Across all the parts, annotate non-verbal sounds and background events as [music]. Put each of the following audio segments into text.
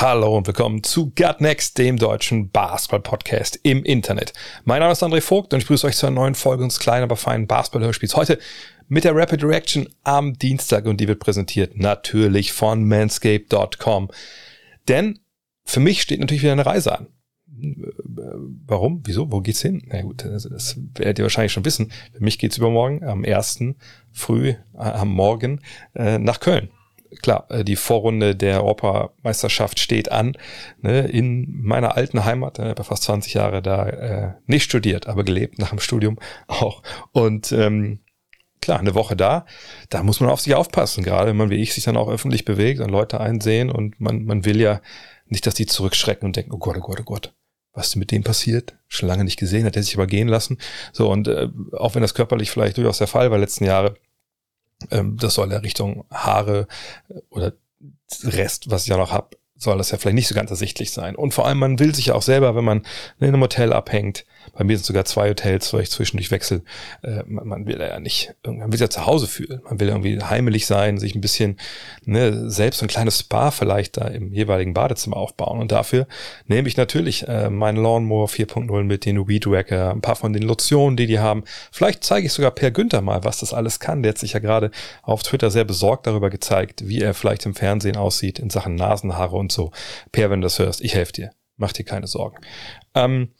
Hallo und willkommen zu Gut Next, dem deutschen Basketball-Podcast im Internet. Mein Name ist André Vogt und ich begrüße euch zu einer neuen Folge unseres kleinen, aber feinen Basketball-Hörspiels. Heute mit der Rapid Reaction am Dienstag und die wird präsentiert natürlich von manscape.com. Denn für mich steht natürlich wieder eine Reise an. Warum? Wieso? Wo geht's hin? Na gut, also das werdet ihr wahrscheinlich schon wissen. Für mich geht's übermorgen am 1. früh äh, am Morgen äh, nach Köln klar, äh, die Vorrunde der Europameisterschaft steht an. Ne, in meiner alten Heimat, äh, bei fast 20 Jahre da äh, nicht studiert, aber gelebt nach dem Studium auch. Und ähm, klar, eine Woche da, da muss man auf sich aufpassen, gerade wenn man wie ich sich dann auch öffentlich bewegt und Leute einsehen und man, man will ja nicht, dass die zurückschrecken und denken, oh Gott, oh Gott, oh Gott, was ist mit dem passiert? Schon lange nicht gesehen, hat er sich aber gehen lassen. So, und äh, auch wenn das körperlich vielleicht durchaus der Fall war letzten Jahre, das soll ja Richtung Haare oder Rest, was ich ja noch hab, soll das ja vielleicht nicht so ganz ersichtlich sein. Und vor allem, man will sich ja auch selber, wenn man in einem Hotel abhängt, bei mir sind sogar zwei Hotels, wo ich zwischendurch wechsle. Äh, man, man, will ja nicht, man will sich ja zu Hause fühlen. Man will irgendwie heimelig sein, sich ein bisschen ne, selbst ein kleines Spa vielleicht da im jeweiligen Badezimmer aufbauen. Und dafür nehme ich natürlich äh, meinen Lawnmower 4.0 mit den Weed Wacker, ein paar von den Lotionen, die die haben. Vielleicht zeige ich sogar Per Günther mal, was das alles kann. Der hat sich ja gerade auf Twitter sehr besorgt darüber gezeigt, wie er vielleicht im Fernsehen aussieht in Sachen Nasenhaare und so. Per, wenn du das hörst, ich helfe dir. Mach dir keine Sorgen. Ähm,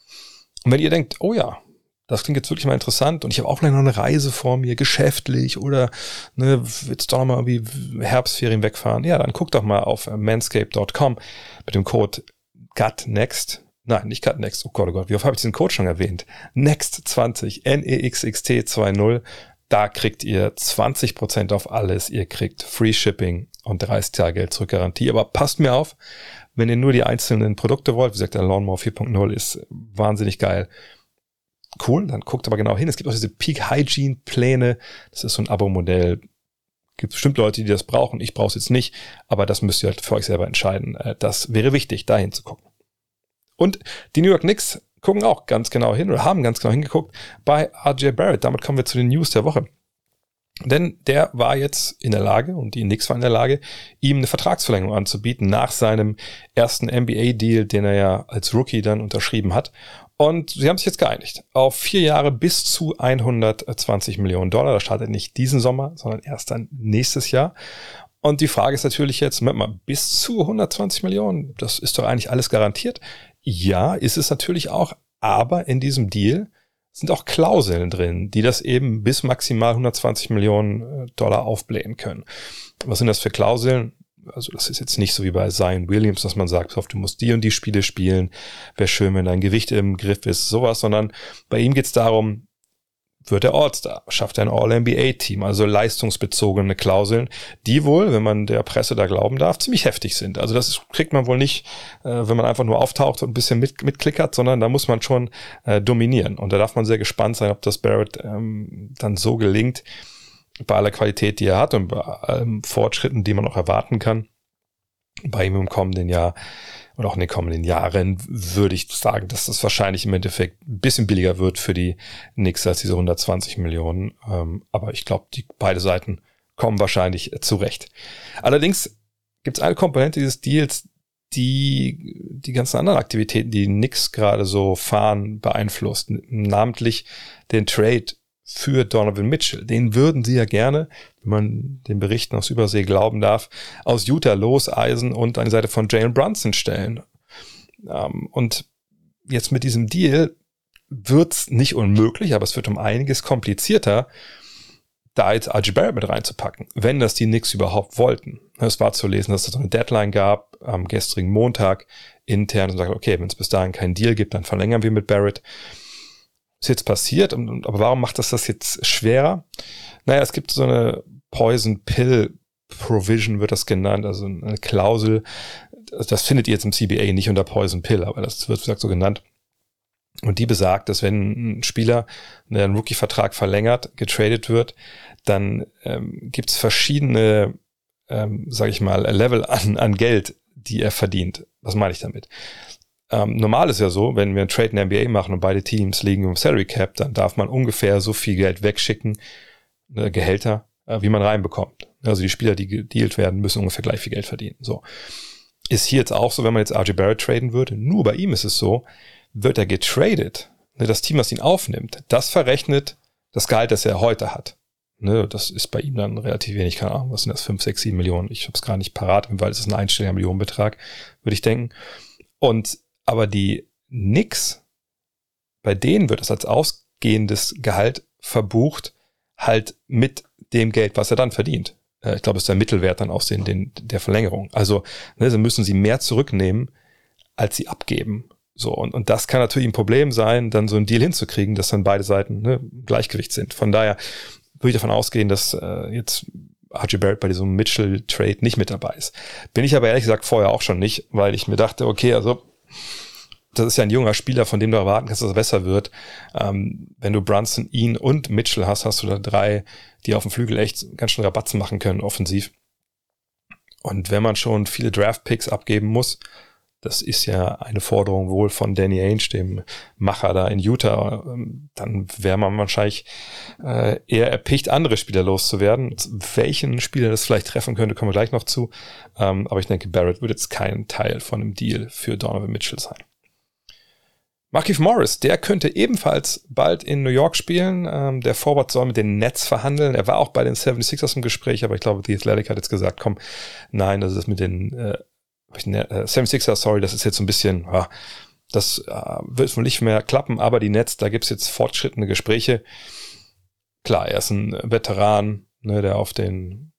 und wenn ihr denkt, oh ja, das klingt jetzt wirklich mal interessant und ich habe auch gleich noch eine Reise vor mir, geschäftlich oder ne, jetzt doch noch mal irgendwie Herbstferien wegfahren, ja, dann guckt doch mal auf manscape.com mit dem Code GUTNEXT. Nein, nicht GUTNEXT. Oh Gott, oh Gott, wie oft habe ich diesen Code schon erwähnt? NEXT20, N-E-X-X-T-20. Da kriegt ihr 20% auf alles. Ihr kriegt Free Shipping und 30 Tage Geld zurück Garantie. Aber passt mir auf, wenn ihr nur die einzelnen Produkte wollt, wie gesagt, der Lawnmower 4.0 ist wahnsinnig geil. Cool, dann guckt aber genau hin. Es gibt auch diese Peak Hygiene Pläne. Das ist so ein Abo-Modell. Gibt bestimmt Leute, die das brauchen. Ich brauche es jetzt nicht, aber das müsst ihr halt für euch selber entscheiden. Äh, das wäre wichtig, dahin zu gucken. Und die New York Knicks gucken auch ganz genau hin oder haben ganz genau hingeguckt bei RJ Barrett. Damit kommen wir zu den News der Woche. Denn der war jetzt in der Lage, und die Knicks waren in der Lage, ihm eine Vertragsverlängerung anzubieten nach seinem ersten NBA-Deal, den er ja als Rookie dann unterschrieben hat. Und sie haben sich jetzt geeinigt auf vier Jahre bis zu 120 Millionen Dollar. Das startet nicht diesen Sommer, sondern erst dann nächstes Jahr. Und die Frage ist natürlich jetzt, mal, bis zu 120 Millionen, das ist doch eigentlich alles garantiert. Ja, ist es natürlich auch, aber in diesem Deal sind auch Klauseln drin, die das eben bis maximal 120 Millionen äh, Dollar aufblähen können. Was sind das für Klauseln? Also das ist jetzt nicht so wie bei Zion Williams, dass man sagt, du musst die und die Spiele spielen, wäre schön, wenn dein Gewicht im Griff ist, sowas, sondern bei ihm geht es darum, wird er All-Star, schafft er ein All-NBA-Team, also leistungsbezogene Klauseln, die wohl, wenn man der Presse da glauben darf, ziemlich heftig sind. Also das kriegt man wohl nicht, äh, wenn man einfach nur auftaucht und ein bisschen mit, mitklickert, sondern da muss man schon äh, dominieren. Und da darf man sehr gespannt sein, ob das Barrett ähm, dann so gelingt, bei aller Qualität, die er hat und bei allen Fortschritten, die man auch erwarten kann, bei ihm im kommenden Jahr und auch in den kommenden Jahren würde ich sagen, dass das wahrscheinlich im Endeffekt ein bisschen billiger wird für die Knicks als diese 120 Millionen. Ähm, aber ich glaube, die beide Seiten kommen wahrscheinlich zurecht. Allerdings gibt es eine Komponente dieses Deals, die die ganzen anderen Aktivitäten, die Knicks gerade so fahren, beeinflusst. Namentlich den Trade für Donovan Mitchell. Den würden sie ja gerne, wenn man den Berichten aus Übersee glauben darf, aus Utah loseisen und an die Seite von Jalen Brunson stellen. Ähm, und jetzt mit diesem Deal wird's nicht unmöglich, aber es wird um einiges komplizierter, da jetzt RG Barrett mit reinzupacken, wenn das die Knicks überhaupt wollten. Es war zu lesen, dass es eine Deadline gab am gestrigen Montag intern und sagt, okay, wenn es bis dahin keinen Deal gibt, dann verlängern wir mit Barrett ist jetzt passiert, aber warum macht das das jetzt schwerer? Naja, es gibt so eine Poison Pill Provision, wird das genannt, also eine Klausel. Das findet ihr jetzt im CBA nicht unter Poison Pill, aber das wird, gesagt, so genannt. Und die besagt, dass wenn ein Spieler einen Rookie-Vertrag verlängert, getradet wird, dann ähm, gibt es verschiedene, ähm, sage ich mal, Level an, an Geld, die er verdient. Was meine ich damit? Ähm, normal ist ja so, wenn wir einen Trade in der NBA machen und beide Teams liegen im Salary Cap, dann darf man ungefähr so viel Geld wegschicken, äh, Gehälter, äh, wie man reinbekommt. Also die Spieler, die gedealt werden, müssen ungefähr gleich viel Geld verdienen. So. Ist hier jetzt auch so, wenn man jetzt RJ Barrett traden würde. Nur bei ihm ist es so, wird er getradet, ne, das Team, was ihn aufnimmt, das verrechnet das Gehalt, das er heute hat. Ne, das ist bei ihm dann relativ wenig, keine Ahnung, was sind das, 5, 6, 7 Millionen. Ich habe es gar nicht parat, weil es ist ein einstelliger Millionenbetrag, würde ich denken. Und aber die Nix, bei denen wird es als ausgehendes Gehalt verbucht, halt mit dem Geld, was er dann verdient. Äh, ich glaube, es ist der Mittelwert dann aus den, den, der Verlängerung. Also ne, so müssen sie mehr zurücknehmen, als sie abgeben. So, und, und das kann natürlich ein Problem sein, dann so einen Deal hinzukriegen, dass dann beide Seiten ne, Gleichgewicht sind. Von daher würde ich davon ausgehen, dass äh, jetzt RJ Barrett bei diesem Mitchell-Trade nicht mit dabei ist. Bin ich aber ehrlich gesagt vorher auch schon nicht, weil ich mir dachte, okay, also das ist ja ein junger Spieler, von dem du erwarten kannst, dass er besser wird. Ähm, wenn du Brunson, ihn und Mitchell hast, hast du da drei, die auf dem Flügel echt ganz schön Rabatzen machen können, offensiv. Und wenn man schon viele Draft-Picks abgeben muss, das ist ja eine Forderung wohl von Danny Ainge, dem Macher da in Utah, dann wäre man wahrscheinlich äh, eher erpicht, andere Spieler loszuwerden. Welchen Spieler das vielleicht treffen könnte, kommen wir gleich noch zu. Ähm, aber ich denke, Barrett wird jetzt kein Teil von einem Deal für Donovan Mitchell sein. Markif Morris, der könnte ebenfalls bald in New York spielen. Ähm, der Forward soll mit den Nets verhandeln. Er war auch bei den 76ers im Gespräch, aber ich glaube, die Athletic hat jetzt gesagt, komm, nein, das ist mit den äh, äh, 76ers, sorry, das ist jetzt so ein bisschen, ah, das äh, wird wohl nicht mehr klappen, aber die Nets, da gibt's jetzt fortschrittende Gespräche. Klar, er ist ein Veteran, ne, der auf den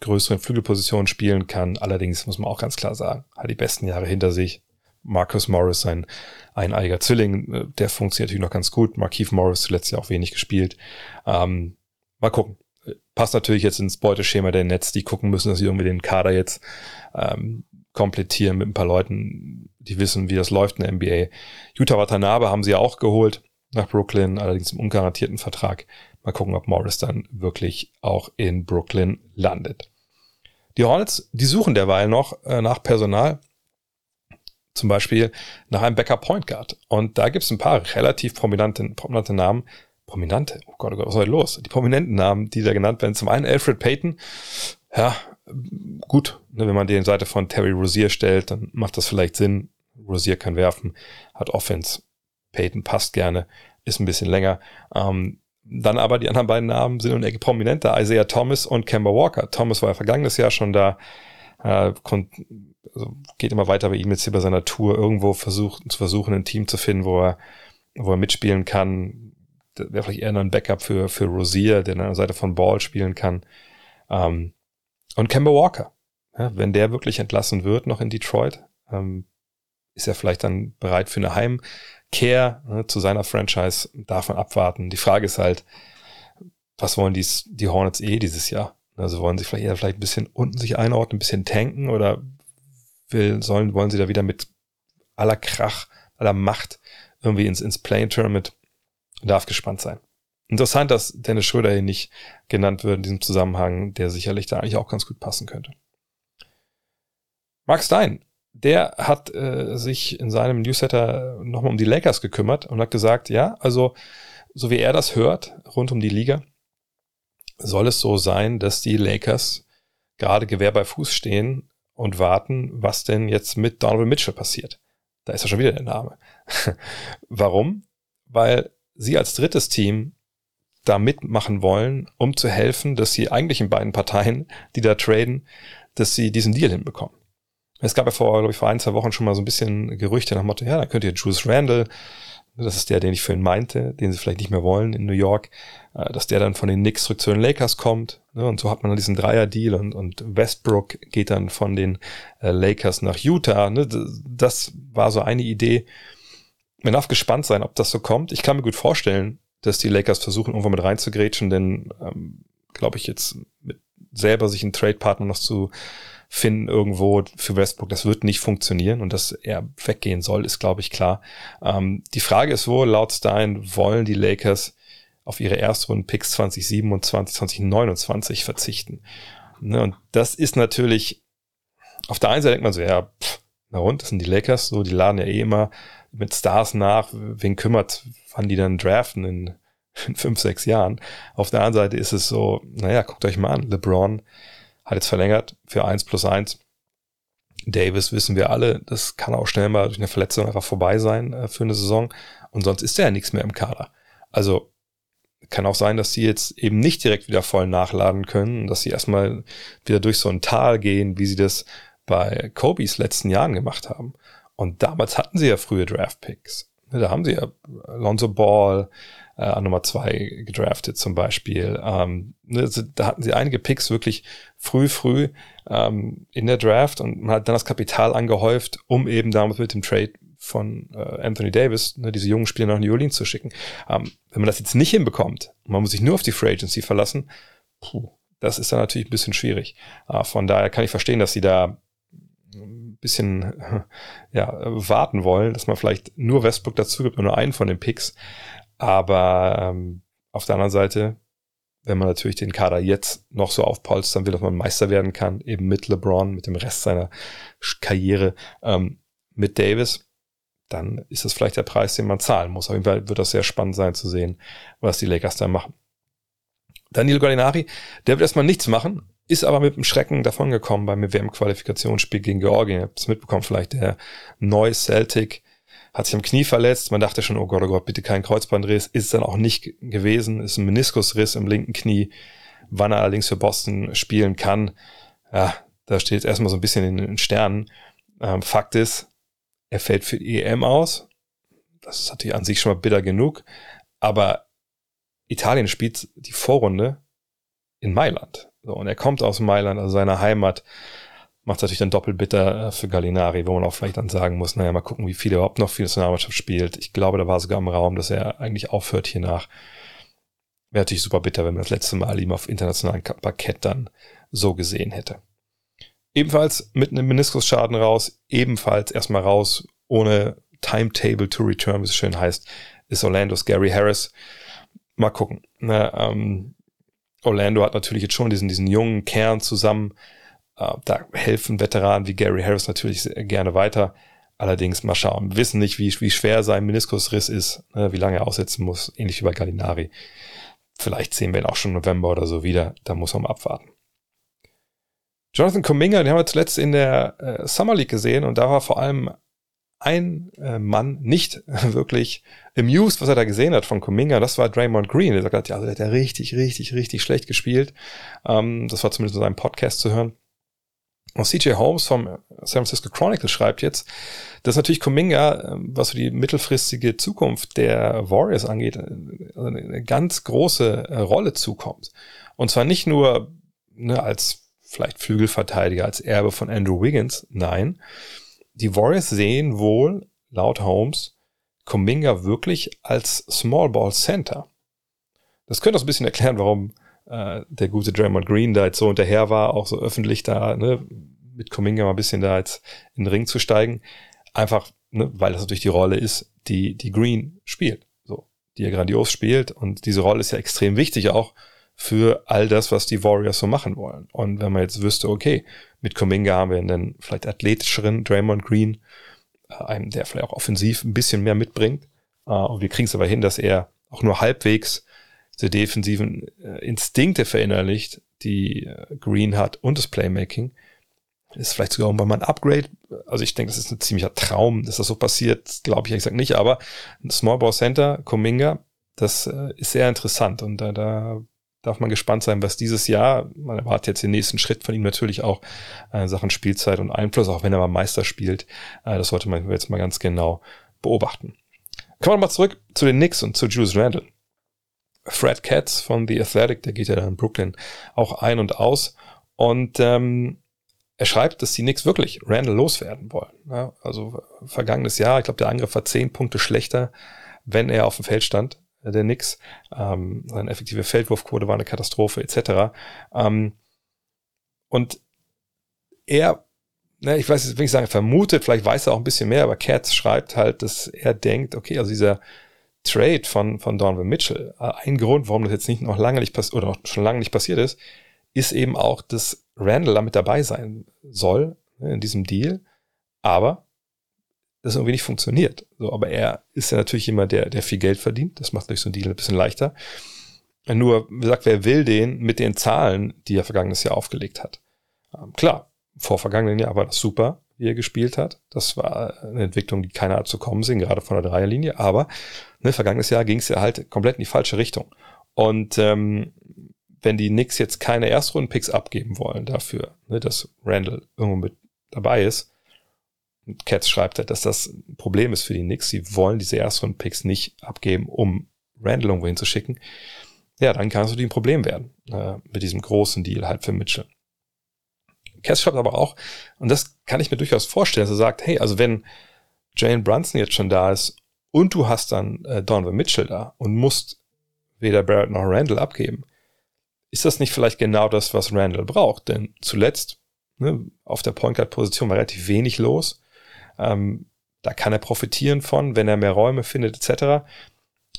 größeren Flügelpositionen spielen kann. Allerdings muss man auch ganz klar sagen, hat die besten Jahre hinter sich. Marcus Morris, sein eineiger Zwilling, äh, der funktioniert natürlich noch ganz gut. Markeith Morris zuletzt ja auch wenig gespielt. Ähm, mal gucken. Passt natürlich jetzt ins Beuteschema der Nets, die gucken müssen, dass sie irgendwie den Kader jetzt ähm, komplettieren mit ein paar Leuten, die wissen, wie das läuft in der NBA. Utah Watanabe haben sie ja auch geholt nach Brooklyn, allerdings im ungarantierten Vertrag. Mal gucken, ob Morris dann wirklich auch in Brooklyn landet. Die Hornets, die suchen derweil noch äh, nach Personal zum Beispiel nach einem Backup Point Guard. Und da gibt es ein paar relativ prominente, prominente Namen. Prominente? Oh Gott, oh Gott, was ist heute los? Die prominenten Namen, die da genannt werden. Zum einen Alfred Payton. Ja, gut, ne, wenn man den Seite von Terry Rozier stellt, dann macht das vielleicht Sinn. Rozier kann werfen, hat Offense. Payton passt gerne, ist ein bisschen länger. Ähm, dann aber die anderen beiden Namen sind eine Ecke prominenter. Isaiah Thomas und Kemba Walker. Thomas war ja vergangenes Jahr schon da. Äh, also geht immer weiter bei ihm jetzt hier bei seiner Tour, irgendwo versucht, zu versuchen, ein Team zu finden, wo er, wo er mitspielen kann. Wäre vielleicht eher ein Backup für, für Rosier, der an der Seite von Ball spielen kann. Ähm, und Kemba Walker. Ja, wenn der wirklich entlassen wird, noch in Detroit, ähm, ist er vielleicht dann bereit für eine Heimkehr ne, zu seiner Franchise, davon abwarten. Die Frage ist halt, was wollen die, die Hornets eh dieses Jahr? Also wollen sie vielleicht eher vielleicht ein bisschen unten sich einordnen, ein bisschen tanken oder will, sollen, wollen sie da wieder mit aller Krach, aller Macht irgendwie ins, ins Playing Tournament. Darf gespannt sein. Interessant, dass Dennis Schröder hier nicht genannt wird in diesem Zusammenhang, der sicherlich da eigentlich auch ganz gut passen könnte. Mark Stein, der hat äh, sich in seinem Newsletter nochmal um die Lakers gekümmert und hat gesagt, ja, also so wie er das hört rund um die Liga, soll es so sein, dass die Lakers gerade Gewehr bei Fuß stehen und warten, was denn jetzt mit Donovan Mitchell passiert. Da ist ja schon wieder der Name. [laughs] Warum? Weil sie als drittes Team da mitmachen wollen, um zu helfen, dass die eigentlichen beiden Parteien, die da traden, dass sie diesen Deal hinbekommen. Es gab ja vor, glaube ich, vor ein, zwei Wochen schon mal so ein bisschen Gerüchte nach Motto, ja, dann könnt ihr Juice Randall das ist der, den ich für ihn meinte, den sie vielleicht nicht mehr wollen in New York, äh, dass der dann von den Knicks zurück zu den Lakers kommt. Ne? Und so hat man dann diesen Dreier-Deal und, und Westbrook geht dann von den äh, Lakers nach Utah. Ne? Das war so eine Idee. Man darf gespannt sein, ob das so kommt. Ich kann mir gut vorstellen, dass die Lakers versuchen, irgendwo mit reinzugrätschen, denn ähm, glaube ich jetzt mit selber sich einen Trade-Partner noch zu finden irgendwo für Westbrook. Das wird nicht funktionieren und dass er weggehen soll, ist, glaube ich, klar. Ähm, die Frage ist wohl, laut Stein wollen die Lakers auf ihre Erstrunden-Picks 2027, 2029 verzichten. Ne, und das ist natürlich, auf der einen Seite denkt man so, ja, pff, na und, das sind die Lakers, so, die laden ja eh immer mit Stars nach, wen kümmert, wann die dann draften in, in fünf, sechs Jahren. Auf der anderen Seite ist es so, naja, guckt euch mal an, LeBron hat jetzt verlängert für eins plus eins. Davis wissen wir alle, das kann auch schnell mal durch eine Verletzung einfach vorbei sein äh, für eine Saison. Und sonst ist er ja nichts mehr im Kader. Also kann auch sein, dass sie jetzt eben nicht direkt wieder voll nachladen können, dass sie erstmal wieder durch so ein Tal gehen, wie sie das bei Kobe's letzten Jahren gemacht haben. Und damals hatten sie ja frühe Draft-Picks. Da haben sie ja Alonso Ball äh, an Nummer zwei gedraftet zum Beispiel. Ähm, ne, da hatten sie einige Picks wirklich früh, früh ähm, in der Draft und man hat dann das Kapital angehäuft, um eben damals mit dem Trade von äh, Anthony Davis, ne, diese jungen Spieler nach New Orleans zu schicken. Ähm, wenn man das jetzt nicht hinbekommt, man muss sich nur auf die Free Agency verlassen, puh, das ist dann natürlich ein bisschen schwierig. Äh, von daher kann ich verstehen, dass sie da bisschen [laughs] ja, warten wollen, dass man vielleicht nur Westbrook dazu gibt und nur einen von den Picks. Aber ähm, auf der anderen Seite, wenn man natürlich den Kader jetzt noch so aufpolstern will, dass man Meister werden kann, eben mit LeBron, mit dem Rest seiner Karriere, ähm, mit Davis, dann ist das vielleicht der Preis, den man zahlen muss. Auf jeden Fall wird das sehr spannend sein zu sehen, was die Lakers da machen. Daniel Gallinari, der wird erstmal nichts machen, ist aber mit dem Schrecken davongekommen beim WM-Qualifikationsspiel gegen Georgien. Ihr habt es mitbekommen, vielleicht der neue Celtic hat sich am Knie verletzt. Man dachte schon, oh Gott, oh Gott, bitte kein Kreuzbandriss. Ist es dann auch nicht gewesen. Ist ein Meniskusriss im linken Knie. Wann er allerdings für Boston spielen kann, ja, da steht erstmal so ein bisschen in den Sternen. Ähm, Fakt ist, er fällt für die EM aus. Das ist natürlich an sich schon mal bitter genug. Aber Italien spielt die Vorrunde in Mailand. So, und er kommt aus Mailand, also seiner Heimat. Macht natürlich dann doppelt bitter äh, für Gallinari, wo man auch vielleicht dann sagen muss, naja, mal gucken, wie viel er überhaupt noch für die Nationalmannschaft spielt. Ich glaube, da war sogar im Raum, dass er eigentlich aufhört hier nach. Wäre natürlich super bitter, wenn man das letzte Mal ihm auf internationalen Parkett dann so gesehen hätte. Ebenfalls mit einem Meniskusschaden raus, ebenfalls erstmal raus, ohne Timetable to return, wie es schön heißt, ist Orlandos Gary Harris. Mal gucken. Na, ne, ähm, Orlando hat natürlich jetzt schon diesen, diesen jungen Kern zusammen. Äh, da helfen Veteranen wie Gary Harris natürlich gerne weiter. Allerdings mal schauen. Wir wissen nicht, wie, wie schwer sein Meniskusriss ist, ne, wie lange er aussetzen muss, ähnlich wie bei Gallinari. Vielleicht sehen wir ihn auch schon November oder so wieder. Da muss man mal abwarten. Jonathan Kuminga, den haben wir zuletzt in der äh, Summer League gesehen und da war vor allem ein äh, Mann nicht [laughs] wirklich amused, was er da gesehen hat von Kuminga. Das war Draymond Green. Der sagt, hat, ja, also der hat ja richtig, richtig, richtig schlecht gespielt. Ähm, das war zumindest in seinem Podcast zu hören. Und CJ Holmes vom San Francisco Chronicle schreibt jetzt, dass natürlich Kuminga, ähm, was so die mittelfristige Zukunft der Warriors angeht, äh, eine ganz große äh, Rolle zukommt. Und zwar nicht nur ne, als vielleicht Flügelverteidiger als Erbe von Andrew Wiggins. Nein, die Warriors sehen wohl, laut Holmes, Kuminga wirklich als Small Ball Center. Das könnte auch ein bisschen erklären, warum äh, der gute Draymond Green da jetzt so hinterher war, auch so öffentlich da, ne, mit Kuminga mal ein bisschen da jetzt in den Ring zu steigen. Einfach, ne, weil das natürlich die Rolle ist, die, die Green spielt. So, die er grandios spielt. Und diese Rolle ist ja extrem wichtig auch für all das, was die Warriors so machen wollen. Und wenn man jetzt wüsste, okay, mit Kuminga haben wir einen vielleicht athletischeren Draymond Green, äh, einen, der vielleicht auch offensiv ein bisschen mehr mitbringt. Äh, und wir kriegen es aber hin, dass er auch nur halbwegs die defensiven äh, Instinkte verinnerlicht, die Green hat und das Playmaking. Ist vielleicht sogar irgendwann mal ein Upgrade. Also ich denke, das ist ein ziemlicher Traum, dass das so passiert, glaube ich ehrlich gesagt nicht. Aber ein Small Ball Center, Kuminga, das ist sehr interessant und da, da darf man gespannt sein, was dieses Jahr, man erwartet jetzt den nächsten Schritt von ihm natürlich auch äh, Sachen Spielzeit und Einfluss, auch wenn er mal Meister spielt. Äh, das sollte man jetzt mal ganz genau beobachten. Kommen wir mal zurück zu den Knicks und zu Julius Randle. Fred Katz von The Athletic, der geht ja da in Brooklyn auch ein und aus. Und ähm, er schreibt, dass die Knicks wirklich Randall loswerden wollen. Ja, also vergangenes Jahr, ich glaube, der Angriff war zehn Punkte schlechter, wenn er auf dem Feld stand der Knicks. Ähm, seine effektive Feldwurfquote war eine Katastrophe etc. Ähm, und er, ne, ich weiß jetzt, will ich sagen, vermutet, vielleicht weiß er auch ein bisschen mehr, aber Katz schreibt halt, dass er denkt, okay, also dieser Trade von, von Donovan Mitchell, äh, ein Grund, warum das jetzt nicht noch lange nicht passiert, oder schon lange nicht passiert ist, ist eben auch, dass Randall damit dabei sein soll, ne, in diesem Deal, aber das irgendwie nicht funktioniert. So, aber er ist ja natürlich jemand, der, der viel Geld verdient. Das macht durch so ein Deal ein bisschen leichter. Nur, wie gesagt, wer will den mit den Zahlen, die er vergangenes Jahr aufgelegt hat? Ähm, klar, vor vergangenen Jahr war das super, wie er gespielt hat. Das war eine Entwicklung, die keiner hat zu kommen sehen, gerade von der Dreierlinie. Aber ne, vergangenes Jahr ging es ja halt komplett in die falsche Richtung. Und ähm, wenn die Knicks jetzt keine Erstrunden-Picks abgeben wollen dafür, ne, dass Randall irgendwo mit dabei ist, Katz schreibt halt, dass das ein Problem ist für die Knicks. Sie wollen diese Erstrunden-Picks nicht abgeben, um Randall irgendwo hinzuschicken ja, dann kann es natürlich ein Problem werden äh, mit diesem großen Deal halt für Mitchell. Cass schreibt aber auch, und das kann ich mir durchaus vorstellen, dass er sagt, hey, also wenn Jane Brunson jetzt schon da ist und du hast dann äh, Donovan Mitchell da und musst weder Barrett noch Randall abgeben, ist das nicht vielleicht genau das, was Randall braucht? Denn zuletzt ne, auf der Point Guard Position war relativ wenig los. Ähm, da kann er profitieren von, wenn er mehr Räume findet etc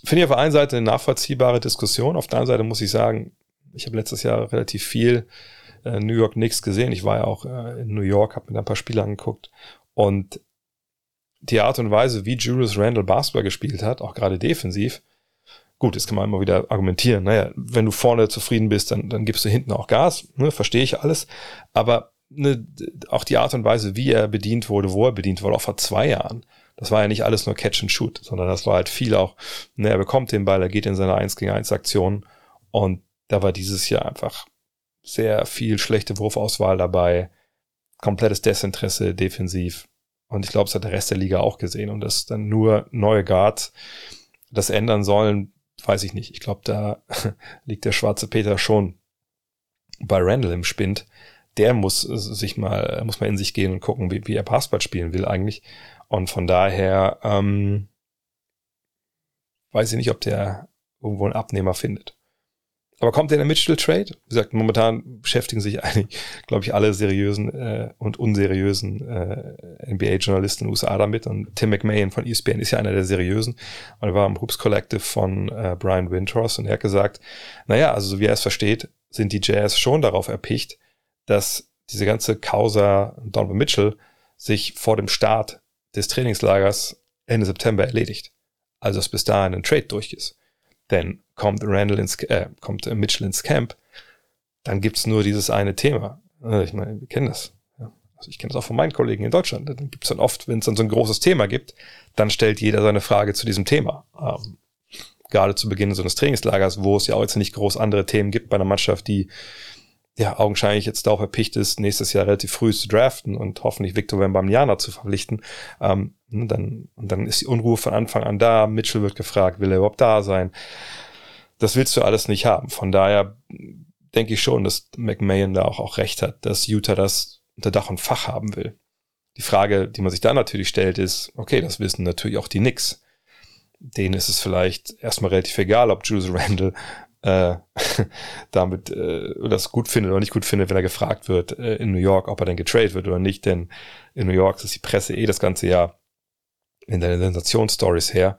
finde ich auf der einen Seite eine nachvollziehbare Diskussion. Auf der anderen Seite muss ich sagen, ich habe letztes Jahr relativ viel äh, New York Knicks gesehen. Ich war ja auch äh, in New York, habe mir ein paar Spiele angeguckt. Und die Art und Weise, wie Julius Randle Basketball gespielt hat, auch gerade defensiv, gut, jetzt kann man immer wieder argumentieren. Naja, wenn du vorne zufrieden bist, dann, dann gibst du hinten auch Gas. Ne, verstehe ich alles. Aber ne, auch die Art und Weise, wie er bedient wurde, wo er bedient wurde, auch vor zwei Jahren, das war ja nicht alles nur Catch and Shoot, sondern das war halt viel auch, ne, er bekommt den Ball, er geht in seine 1 gegen 1 Aktion und da war dieses Jahr einfach sehr viel schlechte Wurfauswahl dabei, komplettes Desinteresse defensiv und ich glaube, es hat der Rest der Liga auch gesehen und dass dann nur neue Guards das ändern sollen, weiß ich nicht. Ich glaube, da [laughs] liegt der schwarze Peter schon bei Randall im Spind. Der muss sich mal, muss mal in sich gehen und gucken, wie, wie er Basketball spielen will eigentlich. Und von daher ähm, weiß ich nicht, ob der irgendwo einen Abnehmer findet. Aber kommt der in der Mitchell-Trade? Wie gesagt, momentan beschäftigen sich eigentlich, [laughs] glaube ich, alle seriösen äh, und unseriösen äh, NBA-Journalisten in den USA damit. Und Tim McMahon von ESPN ist ja einer der seriösen. Und er war im Hoops Collective von äh, Brian Winters und er hat gesagt, naja, also so wie er es versteht, sind die Jazz schon darauf erpicht, dass diese ganze Causa Donovan Mitchell sich vor dem Start des Trainingslagers Ende September erledigt. Also dass bis dahin ein Trade durch ist. Denn kommt Randall ins, äh, kommt Mitchell ins Camp, dann gibt's nur dieses eine Thema. Äh, ich meine, wir kennen das. Also ich kenne das auch von meinen Kollegen in Deutschland. Dann gibt's dann oft, wenn es dann so ein großes Thema gibt, dann stellt jeder seine Frage zu diesem Thema. Ähm, gerade zu Beginn so eines Trainingslagers, wo es ja auch jetzt nicht groß andere Themen gibt bei einer Mannschaft, die ja, augenscheinlich jetzt darauf erpicht ist, nächstes Jahr relativ früh zu draften und hoffentlich Victor Wembanyama zu verpflichten, ähm, ne, dann, dann ist die Unruhe von Anfang an da. Mitchell wird gefragt, will er überhaupt da sein? Das willst du alles nicht haben. Von daher denke ich schon, dass McMahon da auch, auch recht hat, dass Utah das unter Dach und Fach haben will. Die Frage, die man sich da natürlich stellt, ist, okay, das wissen natürlich auch die Knicks. Denen ist es vielleicht erstmal relativ egal, ob Julius Randle äh, [laughs] damit äh, das gut findet oder nicht gut findet, wenn er gefragt wird äh, in New York, ob er denn getradet wird oder nicht, denn in New York ist die Presse eh das ganze Jahr in den Sensationsstories her.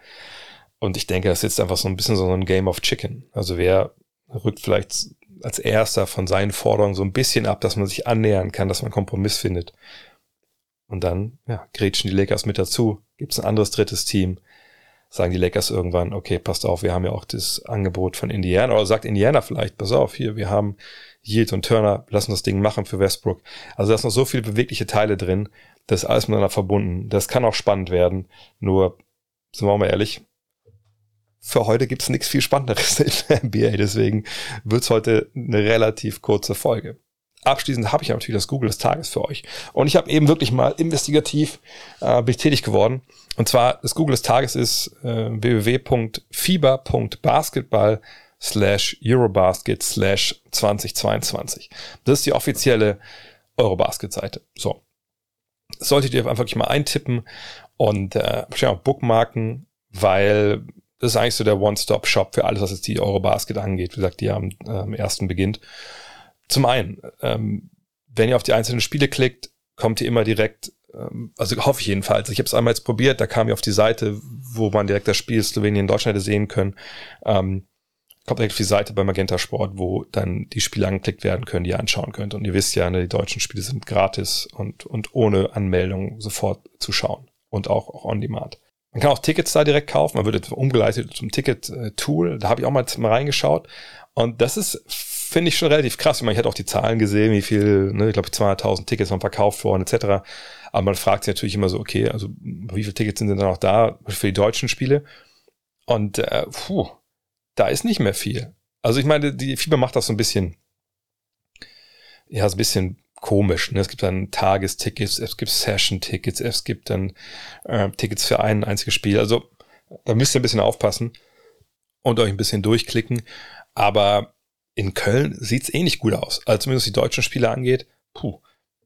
Und ich denke, das ist jetzt einfach so ein bisschen so ein Game of Chicken. Also wer rückt vielleicht als erster von seinen Forderungen so ein bisschen ab, dass man sich annähern kann, dass man Kompromiss findet. Und dann, ja, grätschen die Lakers mit dazu. Gibt es ein anderes drittes Team, sagen die Lakers irgendwann, okay, passt auf, wir haben ja auch das Angebot von Indiana. Oder sagt Indiana vielleicht, pass auf, hier, wir haben Yield und Turner, lassen das Ding machen für Westbrook. Also da ist noch so viele bewegliche Teile drin, das ist alles miteinander verbunden. Das kann auch spannend werden. Nur, sind wir mal ehrlich, für heute gibt's nichts viel Spannenderes [laughs] in der NBA, deswegen wird's heute eine relativ kurze Folge abschließend habe ich natürlich das Google des Tages für euch. Und ich habe eben wirklich mal investigativ äh, bin ich tätig geworden. Und zwar das Google des Tages ist äh, www.fieber.basketball slash Eurobasket slash 2022. Das ist die offizielle Eurobasket-Seite. So. Solltet ihr einfach mal eintippen und äh, auch bookmarken, weil das ist eigentlich so der One-Stop-Shop für alles, was jetzt die Eurobasket angeht. Wie gesagt, die am ähm, ersten beginnt. Zum einen, ähm, wenn ihr auf die einzelnen Spiele klickt, kommt ihr immer direkt, ähm, also hoffe ich jedenfalls. Ich habe es einmal jetzt probiert, da kam ihr auf die Seite, wo man direkt das Spiel Slowenien Deutschland hätte sehen können. Ähm, kommt direkt auf die Seite bei Magenta Sport, wo dann die Spiele angeklickt werden können, die ihr anschauen könnt. Und ihr wisst ja, ne, die deutschen Spiele sind gratis und, und ohne Anmeldung sofort zu schauen. Und auch, auch on demand. Man kann auch Tickets da direkt kaufen. Man wird umgeleitet zum Ticket-Tool. Da habe ich auch mal reingeschaut. Und das ist, finde ich schon relativ krass. Ich meine, ich hatte auch die Zahlen gesehen, wie viel, ne, ich glaube 200.000 Tickets waren verkauft worden, etc. Aber man fragt sich natürlich immer so, okay, also wie viele Tickets sind denn dann auch da für die deutschen Spiele? Und äh, puh, da ist nicht mehr viel. Also ich meine, die FIBA macht das so ein bisschen, ja, so ein bisschen komisch. Ne? Es gibt dann Tagestickets, es gibt Session-Tickets, es gibt dann äh, Tickets für ein einziges Spiel. Also da müsst ihr ein bisschen aufpassen und euch ein bisschen durchklicken. Aber in Köln sieht's eh nicht gut aus. Also zumindest die deutschen Spiele angeht. Puh,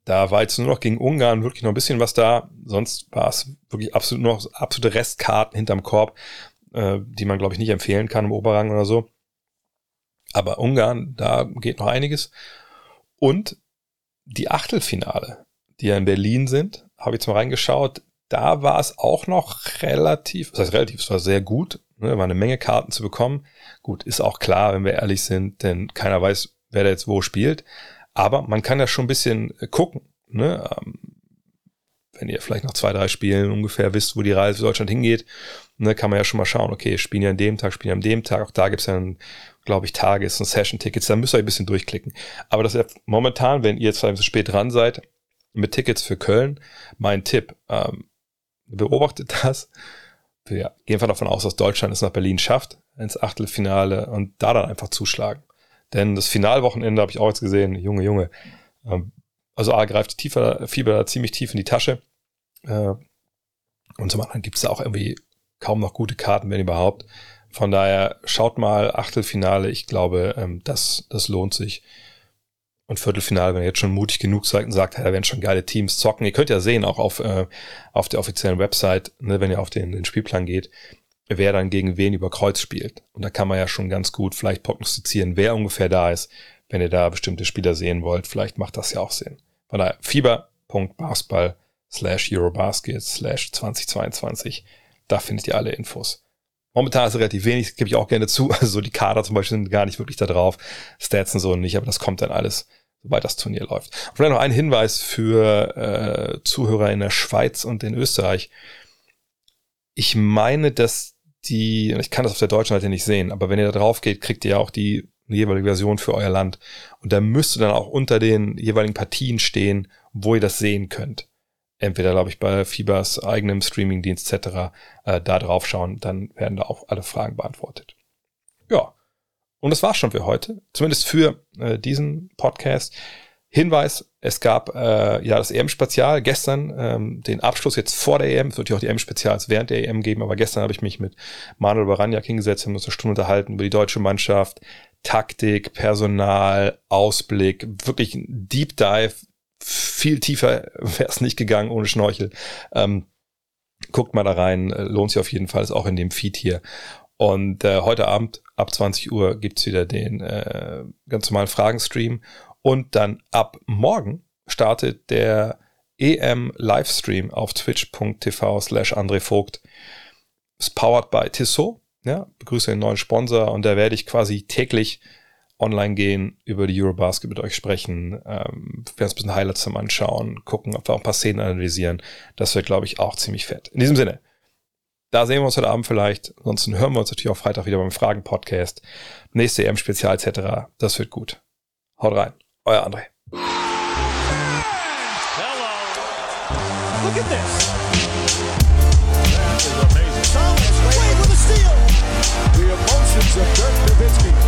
da war jetzt nur noch gegen Ungarn wirklich noch ein bisschen was da. Sonst war es wirklich absolut noch absolute Restkarten hinterm Korb, äh, die man, glaube ich, nicht empfehlen kann im Oberrang oder so. Aber Ungarn, da geht noch einiges. Und die Achtelfinale, die ja in Berlin sind, habe ich jetzt mal reingeschaut. Da war es auch noch relativ, das heißt relativ, es war sehr gut, ne, war eine Menge Karten zu bekommen. Gut, ist auch klar, wenn wir ehrlich sind, denn keiner weiß, wer da jetzt wo spielt. Aber man kann ja schon ein bisschen äh, gucken. Ne? Ähm, wenn ihr vielleicht nach zwei, drei Spielen ungefähr wisst, wo die Reise für Deutschland hingeht, ne, kann man ja schon mal schauen, okay, spielen ja an dem Tag, spielen ja an dem Tag. Auch da gibt's ja, glaube ich, Tages- und Session-Tickets. Da müsst ihr ein bisschen durchklicken. Aber das ist ja momentan, wenn ihr jetzt vielleicht so spät dran seid, mit Tickets für Köln, mein Tipp, ähm, beobachtet [laughs] das. Wir gehen einfach davon aus, dass Deutschland es nach Berlin schafft, ins Achtelfinale und da dann einfach zuschlagen. Denn das Finalwochenende habe ich auch jetzt gesehen, Junge, Junge. Ähm, also A greift Tiefer, Fieber ziemlich tief in die Tasche. Äh, und zum anderen gibt es da auch irgendwie kaum noch gute Karten, wenn überhaupt. Von daher schaut mal Achtelfinale. Ich glaube, ähm, das, das lohnt sich. Und Viertelfinale, wenn ihr jetzt schon mutig genug seid und sagt, hey, da werden schon geile Teams zocken. Ihr könnt ja sehen, auch auf, äh, auf der offiziellen Website, ne, wenn ihr auf den, den Spielplan geht, wer dann gegen wen über Kreuz spielt. Und da kann man ja schon ganz gut vielleicht prognostizieren, wer ungefähr da ist, wenn ihr da bestimmte Spieler sehen wollt. Vielleicht macht das ja auch Sinn. Von daher, fieber.basketball slash Eurobasket slash 2022. Da findet ihr alle Infos. Momentan ist es relativ wenig, gebe ich auch gerne zu. [laughs] Also die Kader zum Beispiel sind gar nicht wirklich da drauf. Stats und so nicht, aber das kommt dann alles sobald das Turnier läuft. Und vielleicht noch ein Hinweis für äh, Zuhörer in der Schweiz und in Österreich. Ich meine, dass die, ich kann das auf der deutschen Seite nicht sehen, aber wenn ihr da drauf geht, kriegt ihr auch die jeweilige Version für euer Land. Und da müsste dann auch unter den jeweiligen Partien stehen, wo ihr das sehen könnt. Entweder, glaube ich, bei Fibers eigenem Streamingdienst etc. Äh, da drauf schauen, dann werden da auch alle Fragen beantwortet. Ja, und das war's schon für heute, zumindest für äh, diesen Podcast. Hinweis, es gab äh, ja das EM-Spezial gestern, ähm, den Abschluss jetzt vor der EM, es wird ja auch die EM-Spezials während der EM geben, aber gestern habe ich mich mit Manuel Baranjak hingesetzt, haben uns eine Stunde unterhalten über die deutsche Mannschaft, Taktik, Personal, Ausblick, wirklich ein Deep Dive, viel tiefer wäre es nicht gegangen ohne Schnorchel. Ähm, guckt mal da rein, äh, lohnt sich auf jeden Fall, ist auch in dem Feed hier. Und äh, heute Abend ab 20 Uhr gibt's wieder den äh, ganz normalen Fragenstream. Und dann ab morgen startet der EM Livestream auf twitch.tv slash André Vogt. Ist powered by Tissot. Ja, begrüße den neuen Sponsor und da werde ich quasi täglich online gehen, über die Eurobasket mit euch sprechen, ähm, wir uns ein bisschen Highlights zum Anschauen, gucken, ob wir auch ein paar Szenen analysieren. Das wird, glaube ich, auch ziemlich fett. In diesem Sinne, da sehen wir uns heute Abend vielleicht. Ansonsten hören wir uns natürlich auch Freitag wieder beim Fragen-Podcast. Nächste EM-Spezial etc. Das wird gut. Haut rein. Euer André. Hello. Look at this. That is amazing. Thomas Wade with a steal. The emotion